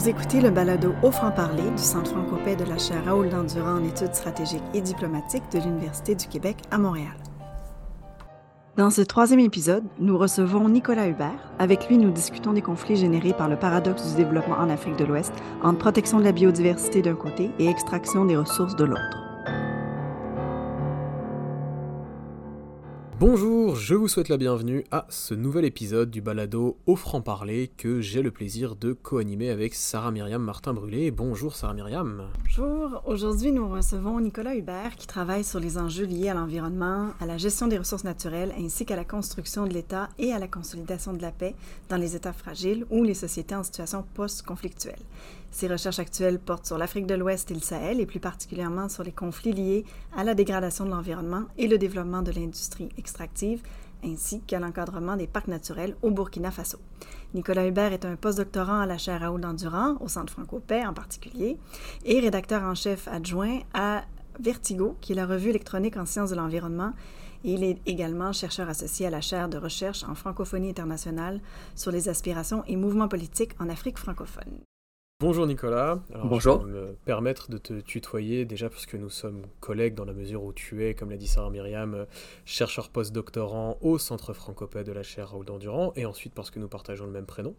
Vous écoutez le balado Au franc-parler du Centre francopais de la chaire Raoul Dandurand en études stratégiques et diplomatiques de l'Université du Québec à Montréal. Dans ce troisième épisode, nous recevons Nicolas Hubert. Avec lui, nous discutons des conflits générés par le paradoxe du développement en Afrique de l'Ouest entre protection de la biodiversité d'un côté et extraction des ressources de l'autre. Bonjour, je vous souhaite la bienvenue à ce nouvel épisode du balado au franc-parler que j'ai le plaisir de co-animer avec Sarah Myriam Martin-Brûlé. Bonjour Sarah Myriam. Bonjour, aujourd'hui nous recevons Nicolas Hubert qui travaille sur les enjeux liés à l'environnement, à la gestion des ressources naturelles ainsi qu'à la construction de l'État et à la consolidation de la paix dans les États fragiles ou les sociétés en situation post-conflictuelle. Ses recherches actuelles portent sur l'Afrique de l'Ouest et le Sahel, et plus particulièrement sur les conflits liés à la dégradation de l'environnement et le développement de l'industrie extractive, ainsi qu'à l'encadrement des parcs naturels au Burkina Faso. Nicolas Hubert est un postdoctorant à la chaire Raoul Dandurand, au Centre Franco-Paix en particulier, et rédacteur en chef adjoint à Vertigo, qui est la revue électronique en sciences de l'environnement il est également chercheur associé à la chaire de recherche en francophonie internationale sur les aspirations et mouvements politiques en Afrique francophone. Bonjour Nicolas. Bonjour. Je vais me permettre de te tutoyer déjà parce que nous sommes collègues dans la mesure où tu es, comme l'a dit Sarah Myriam, chercheur post-doctorant au Centre Francopais de la chaire Raoul Dandurand et ensuite parce que nous partageons le même prénom.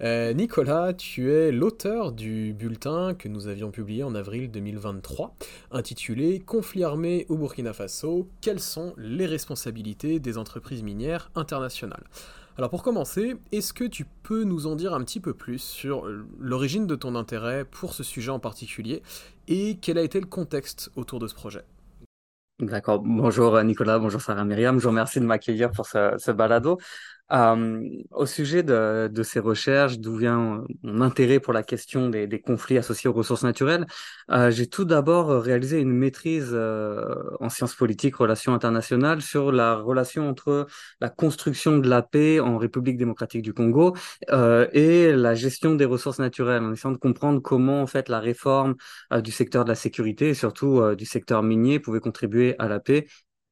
Euh, Nicolas, tu es l'auteur du bulletin que nous avions publié en avril 2023 intitulé Conflit armé au Burkina Faso, quelles sont les responsabilités des entreprises minières internationales? Alors pour commencer, est-ce que tu peux nous en dire un petit peu plus sur l'origine de ton intérêt pour ce sujet en particulier et quel a été le contexte autour de ce projet? D'accord. Bonjour Nicolas, bonjour Sarah Myriam. Je vous remercie de m'accueillir pour ce, ce balado. Euh, au sujet de, de ces recherches, d'où vient mon intérêt pour la question des, des conflits associés aux ressources naturelles, euh, j'ai tout d'abord réalisé une maîtrise euh, en sciences politiques, relations internationales, sur la relation entre la construction de la paix en République démocratique du Congo euh, et la gestion des ressources naturelles, en essayant de comprendre comment en fait la réforme du secteur de la sécurité et surtout du secteur minier pouvait contribuer à la paix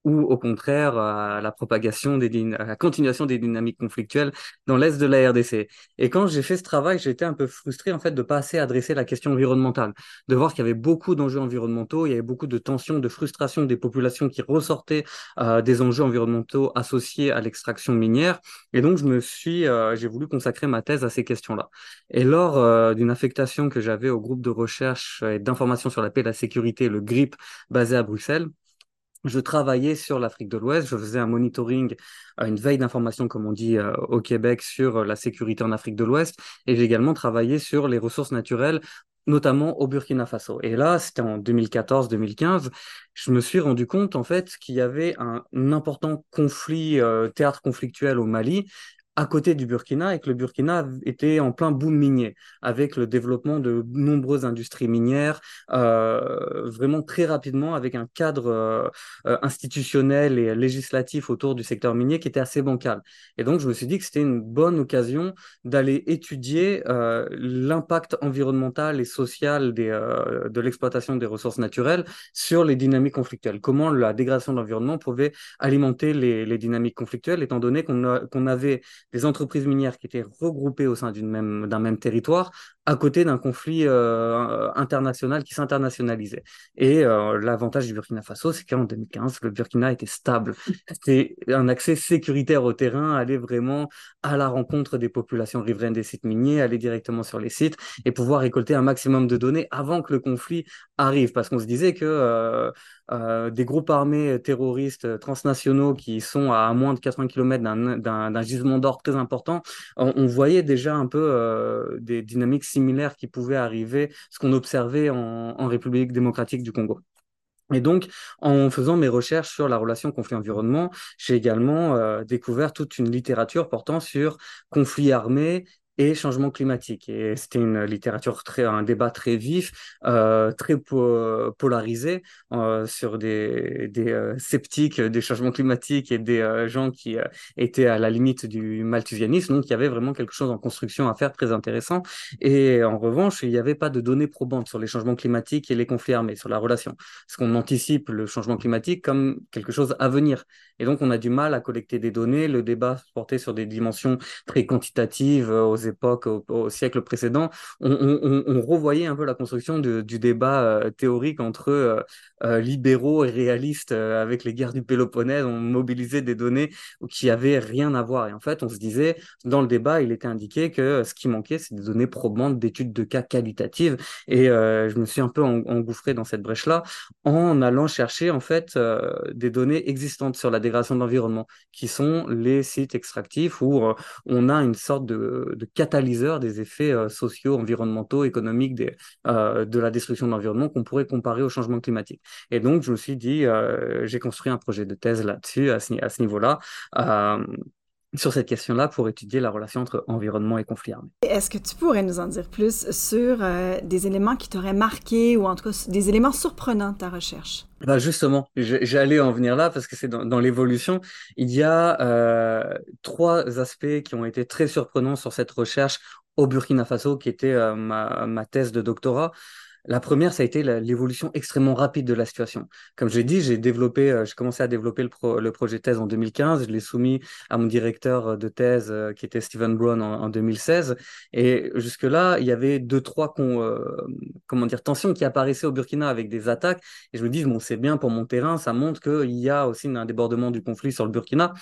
ou au contraire à la propagation des à la continuation des dynamiques conflictuelles dans l'est de la RDC. Et quand j'ai fait ce travail, j'étais un peu frustré en fait de pas assez adresser la question environnementale, de voir qu'il y avait beaucoup d'enjeux environnementaux, il y avait beaucoup de tensions, de frustration des populations qui ressortaient euh, des enjeux environnementaux associés à l'extraction minière. Et donc je me suis, euh, j'ai voulu consacrer ma thèse à ces questions-là. Et lors euh, d'une affectation que j'avais au groupe de recherche et d'information sur la paix la sécurité, le GRIP, basé à Bruxelles, je travaillais sur l'Afrique de l'Ouest, je faisais un monitoring, une veille d'information, comme on dit euh, au Québec, sur euh, la sécurité en Afrique de l'Ouest, et j'ai également travaillé sur les ressources naturelles, notamment au Burkina Faso. Et là, c'était en 2014-2015, je me suis rendu compte, en fait, qu'il y avait un, important conflit, euh, théâtre conflictuel au Mali, à côté du Burkina et que le Burkina était en plein boom minier avec le développement de nombreuses industries minières euh, vraiment très rapidement avec un cadre euh, euh, institutionnel et législatif autour du secteur minier qui était assez bancal. Et donc je me suis dit que c'était une bonne occasion d'aller étudier euh, l'impact environnemental et social des, euh, de l'exploitation des ressources naturelles sur les dynamiques conflictuelles. Comment la dégradation de l'environnement pouvait alimenter les, les dynamiques conflictuelles étant donné qu'on qu'on avait des entreprises minières qui étaient regroupées au sein d'un même, même territoire à côté d'un conflit euh, international qui s'internationalisait. Et euh, l'avantage du Burkina Faso, c'est qu'en 2015, le Burkina était stable. C'était un accès sécuritaire au terrain, aller vraiment à la rencontre des populations riveraines des sites miniers, aller directement sur les sites et pouvoir récolter un maximum de données avant que le conflit arrive. Parce qu'on se disait que euh, euh, des groupes armés terroristes transnationaux qui sont à moins de 80 km d'un gisement d'or très important, on, voyait déjà un peu euh, des dynamiques similaires qui pouvaient arriver, ce qu'on observait en, en, République démocratique du Congo. Et donc, en faisant mes recherches sur la relation conflit-environnement, j'ai également euh, découvert toute une littérature portant sur conflits armés et changement climatique. Et c'était une littérature très, un débat très vif, euh, très po polarisé euh, sur des, euh, sceptiques des changements climatiques et des gens qui étaient à la limite du malthusianisme. Donc il y avait vraiment quelque chose en construction à faire très intéressant. Et en revanche, il n'y avait pas de données probantes sur les changements climatiques et les conflits armés, sur la relation. Parce qu'on anticipe le changement climatique comme quelque chose à venir. Et donc on a du mal à collecter des données. Le débat portait sur des dimensions très quantitatives aux époques, au, siècle précédent, on, revoyait un peu la construction du débat euh, théorique entre euh, euh, libéraux et réalistes avec les guerres du Péloponnèse. On mobilisait des données qui avaient rien à voir. Et en fait, on se disait, dans le débat, il était indiqué que ce qui manquait, c'est des données probantes d'études de cas qualitatives. Et je me suis un peu engouffré dans cette brèche-là en allant chercher en fait des données existantes sur la dégradation de l'environnement, qui sont les sites extractifs où on a une sorte de, catalyseur des effets euh, sociaux, environnementaux, économiques euh, de la destruction de l'environnement qu'on pourrait comparer au changement climatique. Et donc, je me suis dit, euh, j'ai construit un projet de thèse là-dessus, à ce niveau-là sur cette question-là pour étudier la relation entre environnement et conflit armé. Est-ce que tu pourrais nous en dire plus sur des éléments qui t'auraient marqué ou en tout cas des éléments surprenants de ta recherche? Bah justement, j'allais en venir là parce que c'est dans, l'évolution, il y a euh, trois aspects qui ont été très surprenants sur cette recherche au Burkina Faso, qui était euh, ma, ma, thèse de doctorat. La première, ça a été l'évolution extrêmement rapide de la situation. Comme j'ai dit, j'ai développé, euh, commencé à développer le, projet thèse en 2015. Je l'ai soumis à mon directeur de thèse, euh, qui était Stephen Brown, en, 2016. Et jusque-là, il y avait deux, trois euh, comment dire, tensions qui apparaissaient au Burkina avec des attaques. Et je me dis, bon, c'est bien pour mon terrain, ça montre qu'il y a aussi un débordement du conflit sur le Burkina.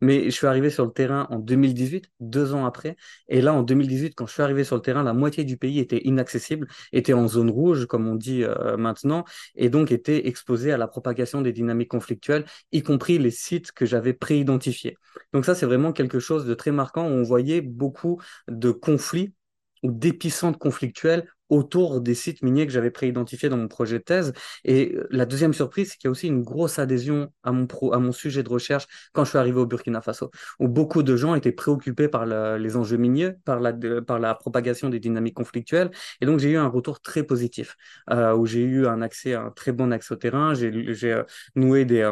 Mais je suis arrivé sur le terrain en 2018, deux ans après. Et là, en 2018, quand je suis arrivé sur le terrain, la moitié du pays était inaccessible, était en zone rouge, comme on dit euh, maintenant, et donc était exposé à la propagation des dynamiques conflictuelles, y compris les sites que j'avais préidentifiés. Donc ça, c'est vraiment quelque chose de très marquant où on voyait beaucoup de conflits ou d'épicentres conflictuels autour des sites miniers que j'avais préidentifiés dans mon projet de thèse. Et euh, la deuxième surprise, c'est qu'il y a aussi une grosse adhésion à mon, pro, à mon sujet de recherche quand je suis arrivé au Burkina Faso, où beaucoup de gens étaient préoccupés par les enjeux miniers, par la, par la propagation des dynamiques conflictuelles. Et donc, j'ai eu un retour très positif, euh, où j'ai eu un accès, un très bon accès au terrain. J'ai euh, noué des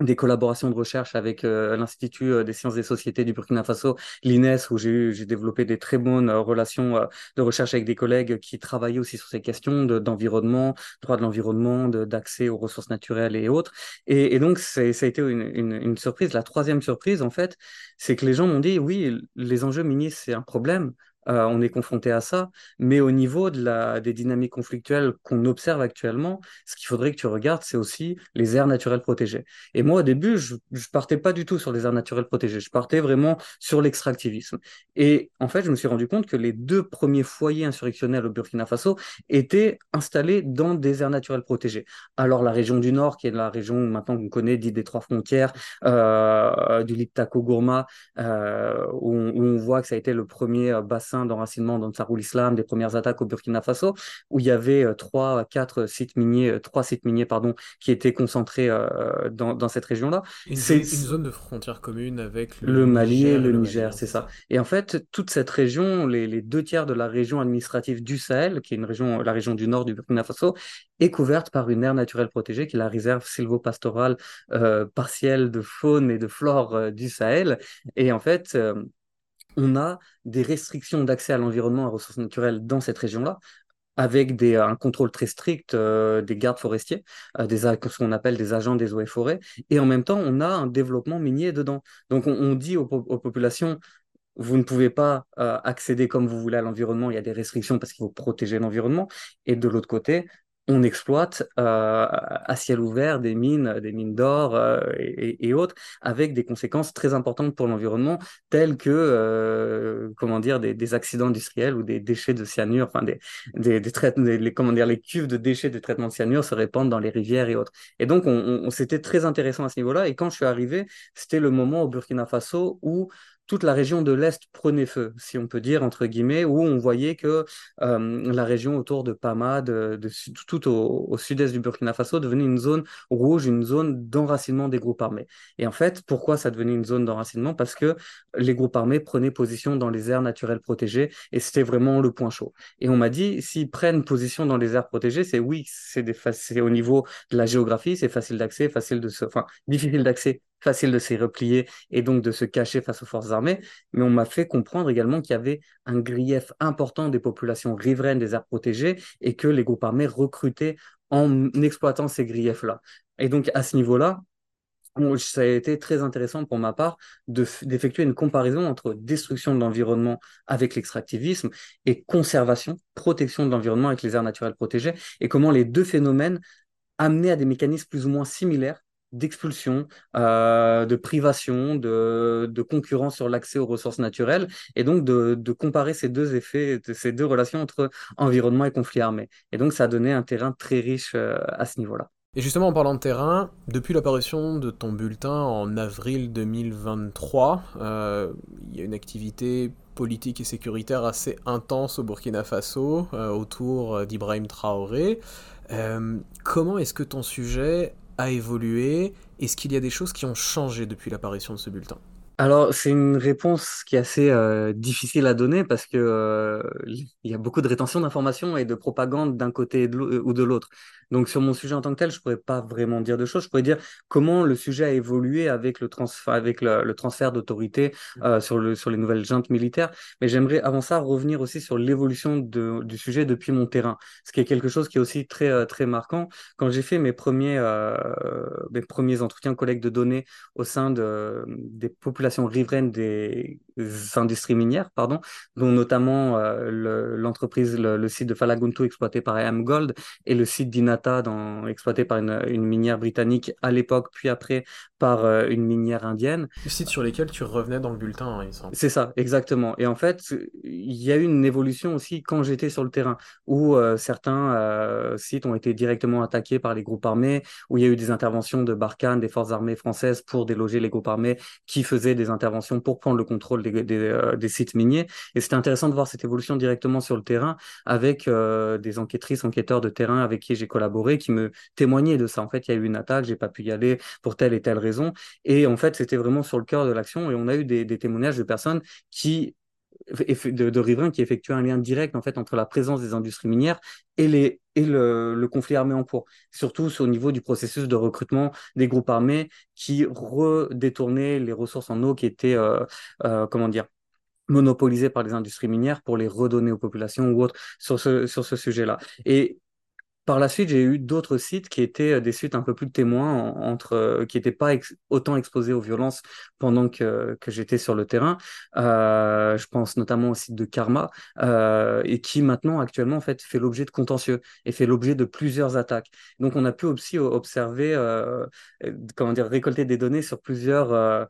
des collaborations de recherche avec euh, l'Institut euh, des sciences des sociétés du Burkina Faso, l'INES, où j'ai j'ai développé des très bonnes euh, relations de recherche avec des collègues qui travaillaient aussi sur ces questions d'environnement, droit de l'environnement, d'accès aux ressources naturelles et autres. Et, donc, ça a été une, une, une, surprise. La troisième surprise, en fait, c'est que les gens m'ont dit, oui, les enjeux miniers, c'est un problème, euh, on est confronté à ça. Mais au niveau des dynamiques conflictuelles qu'on observe actuellement, ce qu'il faudrait que tu regardes, c'est aussi les aires naturelles protégées. Et moi, au début, je, ne partais pas du tout sur les aires naturelles protégées. Je partais vraiment sur l'extractivisme. Et en fait, je me suis rendu compte que les deux premiers foyers insurrectionnels au Burkina Faso étaient installés dans des aires naturelles protégées. Alors, la région du Nord, qui est la région maintenant qu'on connaît, dite des trois frontières, euh, du Liptako Gourma, euh, où, où on voit que ça a été le premier bassin d'enracinement dans Tsarul Islam, des premières attaques au Burkina Faso, où il y avait euh, trois, quatre sites miniers, euh, trois sites miniers pardon, qui étaient concentrés euh, dans, dans, cette région-là. C'est une zone de frontière commune avec le, Mali et le, Niger, c'est ça. Et en fait, toute cette région, les, les, deux tiers de la région administrative du Sahel, qui est une région, la région du nord du Burkina Faso, est couverte par une aire naturelle protégée qui est la réserve sylvopastorale euh, partielle de faune et de flore du Sahel. Et en fait, on a des restrictions d'accès à l'environnement aux ressources naturelles dans cette région-là, avec des, un contrôle très strict euh, des gardes forestiers, euh, ce qu'on appelle des agents des eaux et forêts, et en même temps, on a un développement minier dedans. Donc, on, dit aux, populations, vous ne pouvez pas euh, accéder comme vous voulez à l'environnement, il y a des restrictions parce qu'il faut protéger l'environnement. Et de l'autre côté, on exploite euh, à ciel ouvert des mines, des mines d'or euh, et, autres, avec des conséquences très importantes pour l'environnement, telles que euh, comment dire des, accidents industriels ou des déchets de cyanure, enfin des des, des, les, comment dire les cuves de déchets de traitement de cyanure se répandent dans les rivières et autres. Et donc on, on c'était très intéressant à ce niveau-là. Et quand je suis arrivé, c'était le moment au Burkina Faso où toute la région de l'Est prenait feu, si on peut dire, entre guillemets, où on voyait que euh, la région autour de Pama, de, tout au, sud-est du Burkina Faso, devenait une zone rouge, une zone d'enracinement des groupes armés. Et en fait, pourquoi ça devenait une zone d'enracinement? Parce que les groupes armés prenaient position dans les aires naturelles protégées, et c'était vraiment le point chaud. Et on m'a dit, s'ils prennent position dans les aires protégées, c'est oui, c'est au niveau de la géographie, c'est facile d'accès, facile de se, enfin, difficile d'accès facile de s'y replier et donc de se cacher face aux forces armées, mais on m'a fait comprendre également qu'il y avait un grief important des populations riveraines des aires protégées et que les groupes armés recrutaient en exploitant ces griefs-là. Et donc à ce niveau-là, ça a été très intéressant pour ma part d'effectuer une comparaison entre destruction de l'environnement avec l'extractivisme et conservation, protection de l'environnement avec les aires naturelles protégées, et comment les deux phénomènes amenaient à des mécanismes plus ou moins similaires d'expulsion, euh, de privation, de, de concurrence sur l'accès aux ressources naturelles, et donc de, de, comparer ces deux effets, ces deux relations entre environnement et conflit armé. Et donc ça a donné un terrain très riche euh, à ce niveau-là. Et justement, en parlant de terrain, depuis l'apparition de ton bulletin en avril 2023, euh, il y a une activité politique et sécuritaire assez intense au Burkina Faso euh, autour d'Ibrahim Traoré. Comment est-ce que ton sujet a évolué Est-ce qu'il y a des choses qui ont changé depuis l'apparition de ce bulletin? Alors, c'est une réponse qui est assez euh, difficile à donner parce que euh, il y a beaucoup de rétention d'informations et de propagande d'un côté ou de l'autre. Donc, sur mon sujet en tant que tel, je pourrais pas vraiment dire de choses. Je pourrais dire comment le sujet a évolué avec le, transfert, avec le, transfert d'autorité mmh. euh, sur, le, sur les nouvelles juntes militaires. Mais j'aimerais, avant ça, revenir aussi sur l'évolution du sujet depuis mon terrain, ce qui est quelque chose qui est aussi très, très marquant. Quand j'ai fait mes premiers, mes premiers entretiens collègues de données au sein de, des populations riveraine des industries minières, pardon, dont notamment euh, l'entreprise, le, site de Falaguntu exploité par AM Gold et le site d'Inata exploité par une, minière britannique à l'époque, puis après par euh, une minière indienne. Le site sur lesquels tu revenais dans le bulletin, hein, il semble. C'est ça, exactement. Et en fait, il y a eu une évolution aussi quand j'étais sur le terrain, où euh, certains sites ont été directement attaqués par les groupes armés, où il y a eu des interventions de Barkhane, des forces armées françaises pour déloger les groupes armés qui faisaient des interventions pour prendre le contrôle des, euh, des, sites miniers. Et c'était intéressant de voir cette évolution directement sur le terrain avec euh, des enquêtrices, enquêteurs de terrain avec qui j'ai collaboré, qui me témoignaient de ça. En fait, il y a eu une attaque, j'ai pas pu y aller pour telle et telle raison. Et en fait, c'était vraiment sur le cœur de l'action. Et on a eu des témoignages de personnes qui de, de, qui effectuaient un lien direct en fait entre la présence des industries minières et, les, et le, le conflit armé en cours, surtout au niveau du processus de recrutement des groupes armés qui redétournaient les ressources en eau qui étaient, euh, euh, comment dire, monopolisées par les industries minières pour les redonner aux populations ou autres sur ce, sur ce sujet-là. Et par la suite, j'ai eu d'autres sites qui étaient euh, des sites un peu plus témoins, entre, euh, qui n'étaient pas autant exposés aux violences pendant que, j'étais sur le terrain. Euh, je pense notamment au site de Karma, et qui maintenant, actuellement, en fait, fait l'objet de contentieux et fait l'objet de plusieurs attaques. Donc, on a pu aussi observer, comment dire, récolter des données sur plusieurs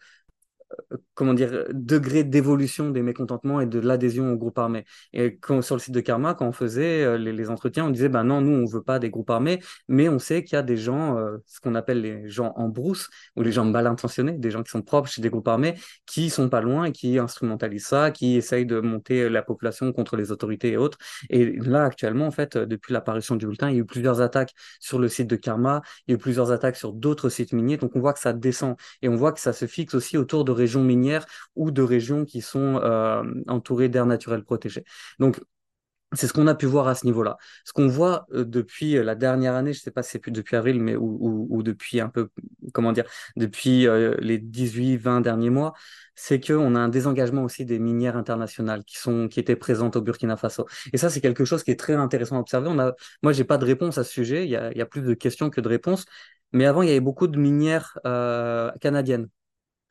comment dire, degré d'évolution des mécontentements et de l'adhésion au groupe armé. Et quand, sur le site de Karma, quand on faisait euh, les, entretiens, on disait, ben non, nous, on veut pas des groupes armés, mais on sait qu'il y a des gens, euh, ce qu'on appelle les gens en brousse, ou les gens mal intentionnés, des gens qui sont propres chez des groupes armés, qui sont pas loin et qui instrumentalisent ça, qui essayent de monter la population contre les autorités et autres. Et là, actuellement, en fait, depuis l'apparition du bulletin, il y a eu plusieurs attaques sur le site de Karma, il y a eu plusieurs attaques sur d'autres sites miniers, donc on voit que ça descend, et on voit que ça se fixe aussi autour de régions minières ou de régions qui sont euh, entourées d'aires naturelles protégées. Donc, c'est ce qu'on a pu voir à ce niveau-là. Ce qu'on voit euh, depuis euh, la dernière année, je ne sais pas si c'est depuis avril, mais ou, depuis un peu, comment dire, depuis les 18-20 derniers mois, c'est qu'on a un désengagement aussi des minières internationales qui sont qui étaient présentes au Burkina Faso. Et ça, c'est quelque chose qui est très intéressant à observer. On a, moi, pas de réponse à ce sujet. Il y a plus de questions que de réponses. Mais avant, il y avait beaucoup de minières canadiennes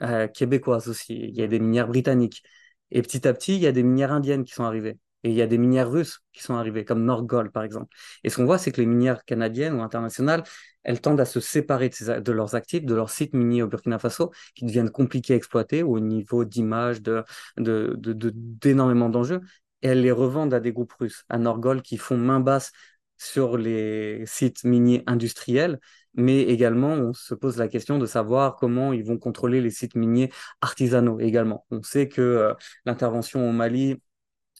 euh, québécoises aussi, il y a des minières britanniques. Et petit à petit, il y a des minières indiennes qui sont arrivées. Et il y a des minières russes qui sont arrivées, comme Norgol, par exemple. Et ce qu'on voit, c'est que les minières canadiennes ou internationales, elles tendent à se séparer de, leurs actifs, de leurs sites miniers au Burkina Faso, qui deviennent compliqués à exploiter au niveau d'image, de, d'énormément d'enjeux. Et elles les revendent à des groupes russes, à Norgol, qui font main basse sur les sites miniers industriels mais également on se pose la question de savoir comment ils vont contrôler les sites miniers artisanaux également. On sait que euh, l'intervention au Mali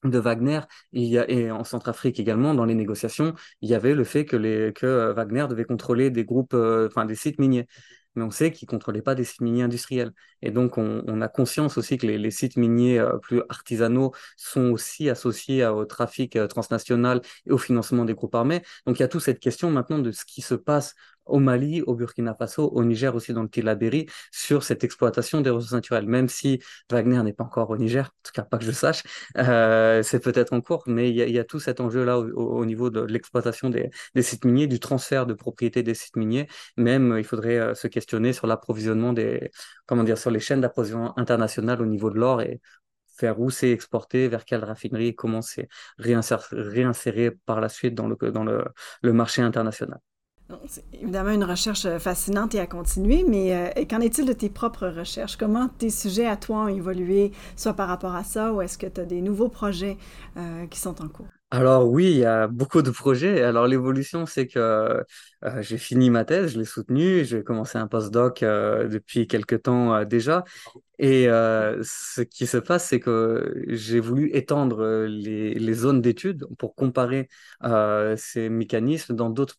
de Wagner et en Centrafrique également dans les négociations il y avait le fait que les que euh, Wagner devait contrôler des groupes euh, des sites miniers mais on sait qu'ils ne contrôlaient pas des sites miniers industriels. Et donc, on, a conscience aussi que les, sites miniers plus artisanaux sont aussi associés au trafic transnational et au financement des groupes armés. Donc, il y a toute cette question maintenant de ce qui se passe au Mali, au Burkina Faso, au Niger aussi dans le Tilaberi, sur cette exploitation des ressources naturelles. Même si Wagner n'est pas encore au Niger, en tout cas pas que je sache, euh, c'est peut-être en cours, mais il y, a tout cet enjeu-là au, niveau de, l'exploitation des, sites miniers, du transfert de propriété des sites miniers. Même, il faudrait euh, se questionner sur l'approvisionnement des, comment dire, sur les chaînes d'approvisionnement internationales au niveau de l'or et faire où c'est exporté, vers quelle raffinerie, comment c'est réinséré par la suite dans le, dans le marché international. C'est évidemment une recherche euh, fascinante et à continuer, mais euh, qu'en est-il de tes propres recherches? Comment tes sujets à toi ont évolué, soit par rapport à ça, ou est-ce que tu as des nouveaux projets euh, qui sont en cours? Alors oui, il y a beaucoup de projets. Alors l'évolution, c'est que j'ai fini ma thèse, je l'ai soutenue, j'ai commencé un postdoc depuis quelques temps déjà. Et euh, ce qui se passe, c'est que j'ai voulu étendre euh, les, les zones d'études pour comparer euh, ces mécanismes dans d'autres,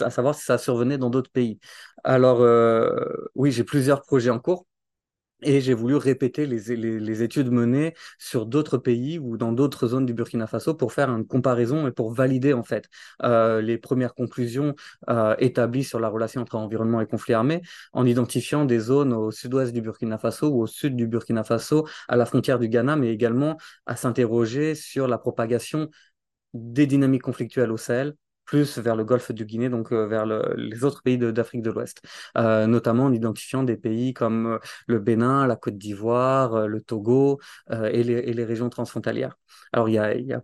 à savoir si ça survenait dans d'autres pays. Alors euh, oui, j'ai plusieurs projets en cours. Et j'ai voulu répéter les, les, études menées sur d'autres pays ou dans d'autres zones du Burkina Faso pour faire une comparaison et pour valider en fait euh, les premières conclusions euh, établies sur la relation entre environnement et conflit armé en identifiant des zones au sud-ouest du Burkina Faso ou au sud du Burkina Faso à la frontière du Ghana, mais également à s'interroger sur la propagation des dynamiques conflictuelles au Sahel plus vers le golfe du Guinée, donc euh, vers les autres pays d'Afrique de, l'Ouest, euh, notamment en identifiant des pays comme euh, le Bénin, la Côte d'Ivoire, le Togo et les, régions transfrontalières. Alors il y a,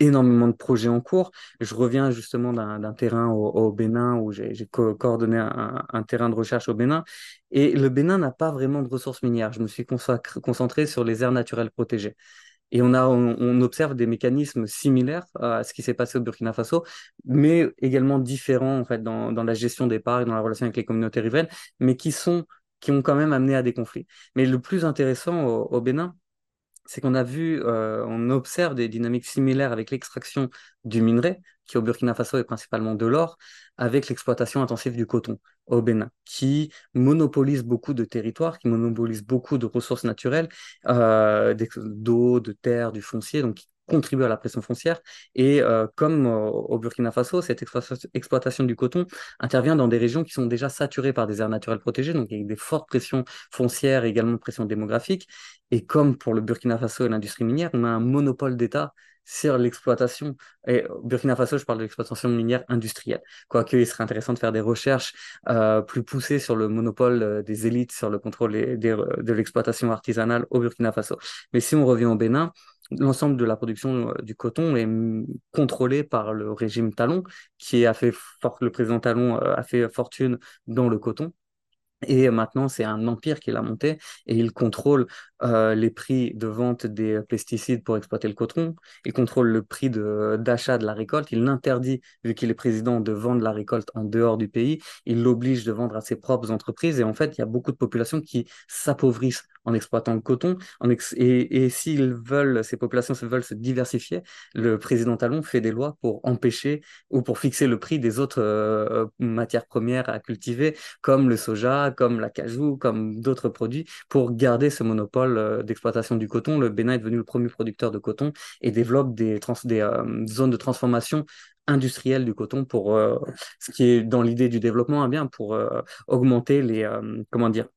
énormément de projets en cours. Je reviens justement d'un terrain au, Bénin où j'ai coordonné un, terrain de recherche au Bénin. Et le Bénin n'a pas vraiment de ressources minières. Je me suis concentré sur les aires naturelles protégées. Et on, observe des mécanismes similaires à ce qui s'est passé au Burkina Faso, mais également différents dans, la gestion des parcs, dans la relation avec les communautés riveraines, mais qui ont quand même amené à des conflits. Mais le plus intéressant au, Bénin, c'est qu'on a vu, euh, on observe des dynamiques similaires avec l'extraction du minerai, qui au Burkina Faso est principalement de l'or, avec l'exploitation intensive du coton au Bénin, qui monopolise beaucoup de territoires, qui monopolise beaucoup de ressources naturelles, euh, d'eau, de terre, du foncier, donc qui contribue à la pression foncière. Et euh, comme au Burkina Faso, cette exploitation du coton intervient dans des régions qui sont déjà saturées par des aires naturelles protégées, donc avec des fortes pressions foncières, également pression démographique. Et comme pour le Burkina Faso et l'industrie minière, on a un monopole d'État sur l'exploitation. Et Burkina Faso, je parle de l'exploitation minière industrielle. Quoique, il serait intéressant de faire des recherches euh, plus poussées sur le monopole euh, des élites, sur le contrôle de l'exploitation artisanale au Burkina Faso. Mais si on revient au Bénin, l'ensemble de la production euh, du coton est contrôlé par le régime Talon, qui a fait le président Talon a fait fortune dans le coton. Et maintenant, c'est un empire qui l'a monté et il contrôle euh, les prix de vente des pesticides pour exploiter le coton. Il contrôle le prix d'achat de, la récolte. Il l'interdit, vu qu'il est président, de vendre la récolte en dehors du pays. Il l'oblige de vendre à ses propres entreprises. Et en fait, il y a beaucoup de populations qui s'appauvrissent en exploitant le coton. et, s'ils veulent, ces populations veulent se diversifier, le président Talon fait des lois pour empêcher ou pour fixer le prix des autres euh, matières premières à cultiver, comme le soja, comme la cajou, comme d'autres produits, pour garder ce monopole euh, d'exploitation du coton. Le Bénin est devenu le premier producteur de coton et développe des, euh, zones de transformation industrielle du coton pour euh, ce qui est dans l'idée du développement hein, pour augmenter les comment dire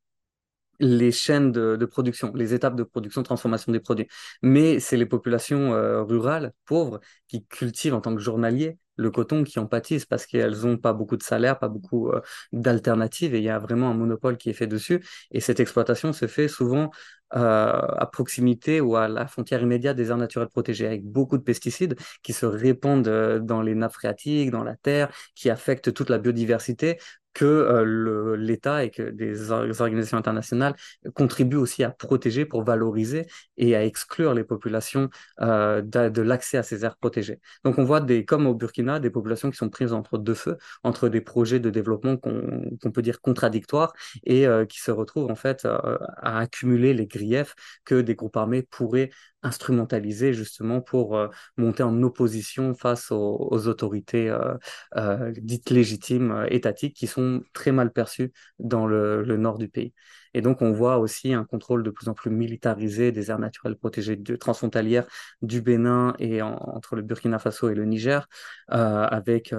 les chaînes de, production, les étapes de production, transformation des produits. Mais c'est les populations rurales, pauvres, qui cultivent en tant que journaliers le coton qui en pâtissent parce qu'elles n'ont pas beaucoup de salaire, pas beaucoup d'alternatives et il y a vraiment un monopole qui est fait dessus. Et cette exploitation se fait souvent à proximité ou à la frontière immédiate des aires naturelles protégées avec beaucoup de pesticides qui se répandent euh, dans les nappes phréatiques, dans la terre, qui affectent toute la biodiversité que euh, l'État et que des, organisations internationales contribuent aussi à protéger pour valoriser et à exclure les populations euh, de, l'accès à ces aires protégées. Donc on voit des, comme au Burkina, des populations qui sont prises entre deux feux, entre des projets de développement qu'on peut dire contradictoires et euh, qui se retrouvent en fait à accumuler les griefs que des groupes armés pourraient instrumentalisé justement pour euh, monter en opposition face aux, autorités euh, euh, dites légitimes étatiques qui sont très mal perçues dans le, nord du pays. Et donc on voit aussi un contrôle de plus en plus militarisé des aires naturelles protégées de, transfrontalières du Bénin et entre le Burkina Faso et le Niger, avec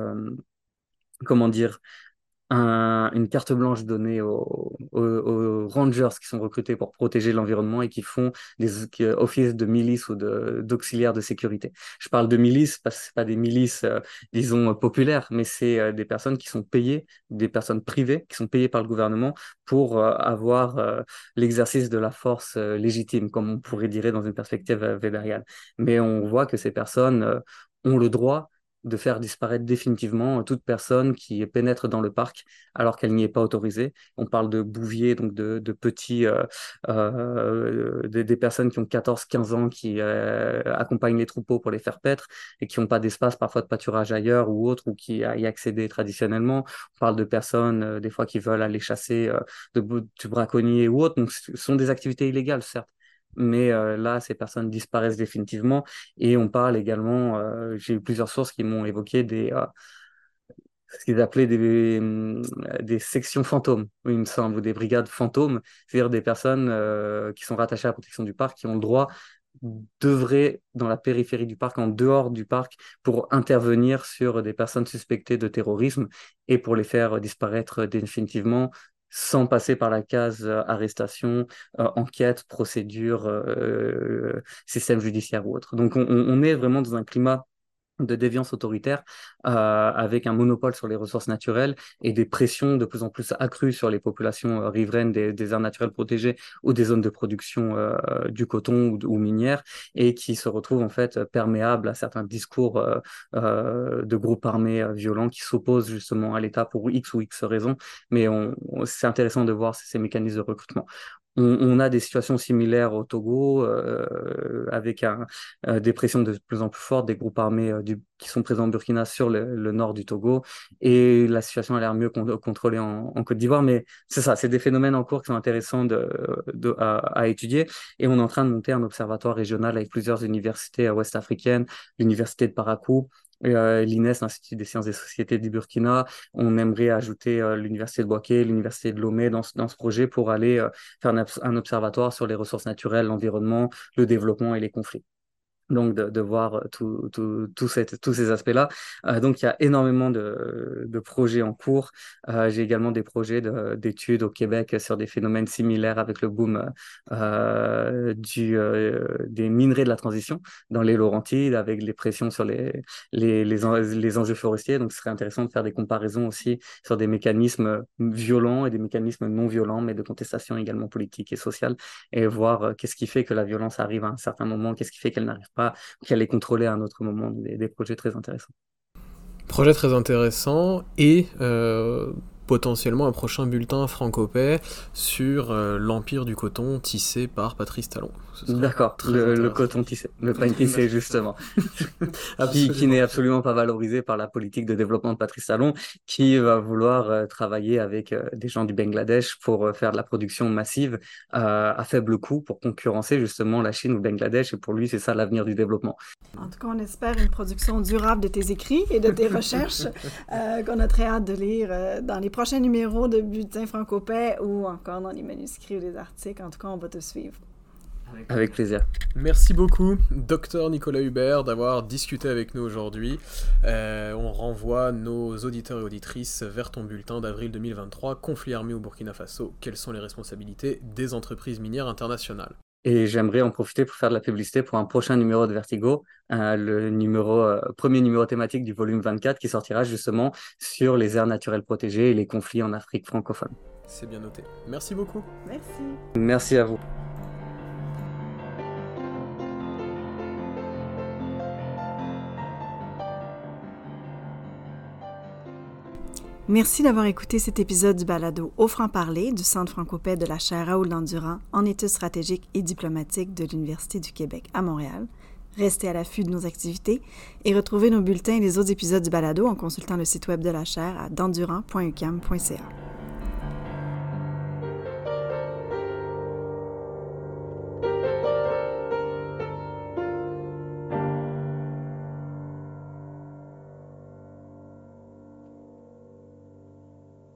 comment dire une carte blanche donnée aux, rangers qui sont recrutés pour protéger l'environnement et qui font des offices de milices ou d'auxiliaires de, sécurité. Je parle de milices parce que ce pas des milices, euh, disons, populaires, mais c'est euh, des personnes qui sont payées, des personnes privées qui sont payées par le gouvernement pour euh, avoir l'exercice de la force légitime, comme on pourrait dire dans une perspective weberienne. Mais on voit que ces personnes ont le droit de faire disparaître définitivement toute personne qui pénètre dans le parc alors qu'elle n'y est pas autorisée. On parle de bouviers, donc de, petits, euh, euh, des, personnes qui ont 14-15 ans qui euh, accompagnent les troupeaux pour les faire paître et qui n'ont pas d'espace parfois de pâturage ailleurs ou autre ou qui y accéder traditionnellement. On parle de personnes des fois qui veulent aller chasser de, du braconnier ou autre. Donc ce sont des activités illégales, certes mais euh, là, ces personnes disparaissent définitivement. Et on parle également, euh, j'ai eu plusieurs sources qui m'ont évoqué des, euh, ce qu'ils appelaient des, des sections fantômes, il me semble, ou des brigades fantômes, c'est-à-dire des personnes qui sont rattachées à la protection du parc, qui ont le droit d'œuvrer dans la périphérie du parc, en dehors du parc, pour intervenir sur des personnes suspectées de terrorisme et pour les faire disparaître définitivement sans passer par la case euh, arrestation, euh, enquête, procédure, euh, système judiciaire ou autre. Donc on, est vraiment dans un climat de déviance autoritaire euh, avec un monopole sur les ressources naturelles et des pressions de plus en plus accrues sur les populations euh, riveraines des, des, aires naturelles protégées ou des zones de production euh, du coton ou, ou, minière et qui se retrouvent en fait perméables à certains discours de groupes armés violents qui s'opposent justement à l'État pour X ou X raisons. Mais c'est intéressant de voir ces mécanismes de recrutement. On, a des situations similaires au Togo, euh, avec un, euh, des pressions de plus en plus fortes des groupes armés euh, qui sont présents au Burkina sur le, nord du Togo. Et la situation a l'air mieux contrôlée en, Côte d'Ivoire. Mais c'est ça, c'est des phénomènes en cours qui sont intéressants de, à, étudier. Et on est en train de monter un observatoire régional avec plusieurs universités ouest-africaines, l'université de Parakou, euh, l'INES, l'Institut des sciences des sociétés du Burkina. On aimerait ajouter euh, l'Université de Boaké, l'Université de Lomé dans, dans, ce projet pour aller euh, faire un, observatoire sur les ressources naturelles, l'environnement, le développement et les conflits donc de, de voir euh, tout, tout, tout cette, tous ces aspects-là. Euh, donc il y a énormément de, de projets en cours. Euh, J'ai également des projets d'études au Québec sur des phénomènes similaires avec le boom euh, du, euh, des minerais de la transition dans les Laurentides, avec les pressions sur les, les, les, les, enjeux forestiers. Donc ce serait intéressant de faire des comparaisons aussi sur des mécanismes violents et des mécanismes non violents, mais de contestation également politique et sociale, et voir qu'est-ce qui fait que la violence arrive à un certain moment, qu'est-ce qui fait qu'elle n'arrive pas pas, qu'elle est contrôlée à un autre moment, des, projets très intéressants. Projet très intéressant et euh, potentiellement un prochain bulletin franco-paix sur euh, l'empire du coton tissé par Patrice Talon. D'accord, le, coton tissé, le pain tissé justement, qui, n'est absolument pas valorisé par la politique de développement de Patrice Talon, qui va vouloir euh, travailler avec euh, des gens du Bangladesh pour faire de la production massive à faible coût pour concurrencer justement la Chine ou le Bangladesh, et pour lui c'est ça l'avenir du développement. En tout cas, on espère une production durable de tes écrits et de tes recherches qu'on a très hâte de lire dans les prochain numéro de Bulletin Franco-Paix ou encore dans les manuscrits ou les articles. En tout cas, on va te suivre. Avec plaisir. Merci beaucoup, docteur Nicolas Hubert, d'avoir discuté avec nous aujourd'hui. Euh, on renvoie nos auditeurs et auditrices vers ton bulletin d'avril 2023, conflit armé au Burkina Faso, quelles sont les responsabilités des entreprises minières internationales? Et j'aimerais en profiter pour faire de la publicité pour un prochain numéro de Vertigo, euh, le numéro, euh, premier numéro thématique du volume 24 qui sortira justement sur les aires naturelles protégées et les conflits en Afrique francophone. C'est bien noté. Merci beaucoup. Merci. Merci à vous. Merci d'avoir écouté cet épisode du balado Au franc-parler du Centre francopais de la chaire Raoul Dandurand en études stratégiques et diplomatiques de l'Université du Québec à Montréal. Restez à l'affût de nos activités et retrouvez nos bulletins et les autres épisodes du balado en consultant le site web de la chaire à dandurand.ucam.ca.